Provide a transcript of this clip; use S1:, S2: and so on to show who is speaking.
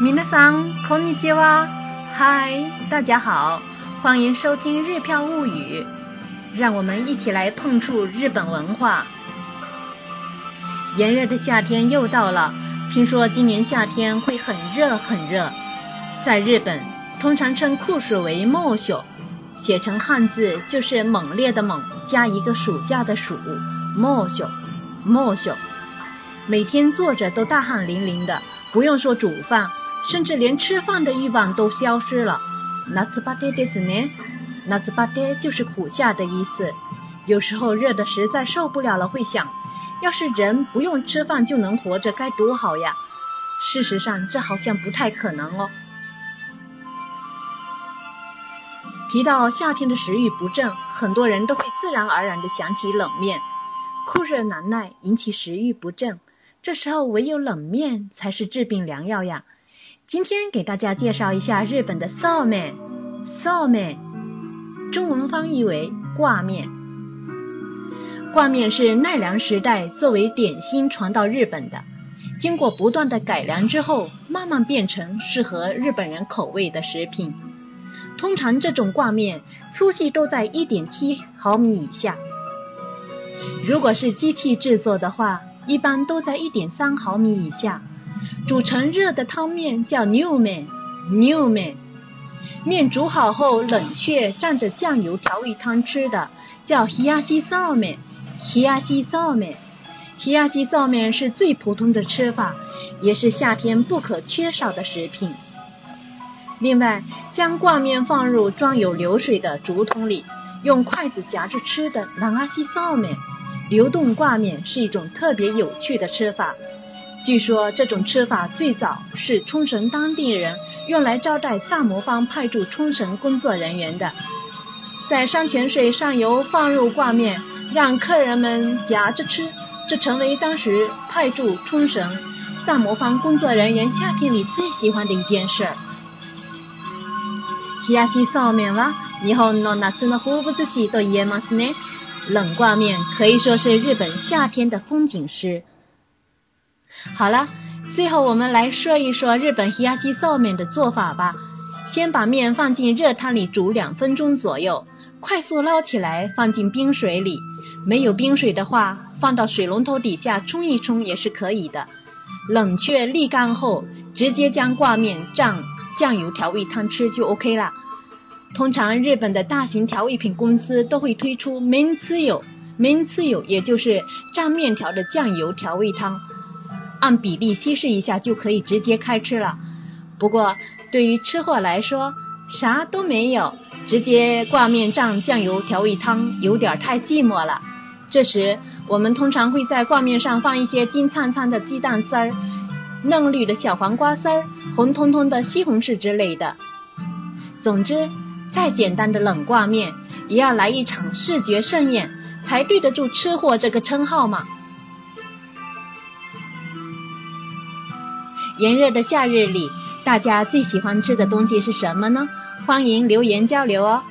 S1: 米娜桑，こんにちは，嗨，大家好，欢迎收听《日飘物语》，让我们一起来碰触日本文化。炎热的夏天又到了，听说今年夏天会很热很热。在日本，通常称酷暑为“猛暑”，写成汉字就是猛烈的“猛”加一个暑假的“暑”，猛暑，猛暑。每天坐着都大汗淋淋的，不用说煮饭。 甚至连吃饭的欲望都消失了。夏バテですね。夏バテ就是苦夏的意思。有时候热的实在受不了了，会想，要是人不用吃饭就能活着，该多好呀！事实上，这好像不太可能哦。提到夏天的食欲不振，很多人都会自然而然的想起冷面。酷热难耐，引起食欲不振，这时候唯有冷面才是治病良药呀。 今天给大家介绍一下日本的臊面，臊面，中文翻译为挂面。挂面是奈良时代作为点心传到日本的，经过不断的改良之后，慢慢变成适合日本人口味的食品。通常这种挂面粗细都在一点七毫米以下，如果是机器制作的话，一般都在一点三毫米以下。煮成热的汤面叫牛面，牛面。面煮好后冷却，蘸着酱油调味汤吃的叫冷やし臊面，冷やし臊面。冷やし臊面是最普通的吃法，也是夏天不可缺少的食品。另外，将挂面放入装有流水的竹筒里，用筷子夹着吃的冷やし臊面，流动挂面是一种特别有趣的吃法。 据说这种吃法最早是冲绳当地人用来招待萨摩方派驻冲绳工作人员的，在山泉水上游放入挂面，让客人们夹着吃，这成为当时派驻冲绳萨摩方工作人员夏天里最喜欢的一件事。冷やしそうめんは日本の夏の風物詩と言えますね。冷挂面可以说是日本夏天的风景诗。 好了，最后我们来说一说日本冷やし臊面的做法吧。先把面放进热汤里煮两分钟左右，快速捞起来放进冰水里。没有冰水的话，放到水龙头底下冲一冲也是可以的。冷却沥干后，直接将挂面蘸酱油调味汤吃就 OK 了。通常日本的大型调味品公司都会推出 men 次油，men 次油也就是蘸面条的酱油调味汤。按比例稀释一下就可以直接开吃了。不过对于吃货来说，啥都没有，直接挂面蘸酱油调味汤有点太寂寞了。这时我们通常会在挂面上放一些金灿灿的鸡蛋丝儿、嫩绿的小黄瓜丝儿、红彤彤的西红柿之类的。总之，再简单的冷挂面也要来一场视觉盛宴，才对得住吃货这个称号嘛。炎热的夏日里，大家最喜欢吃的东西是什么呢？欢迎留言交流哦。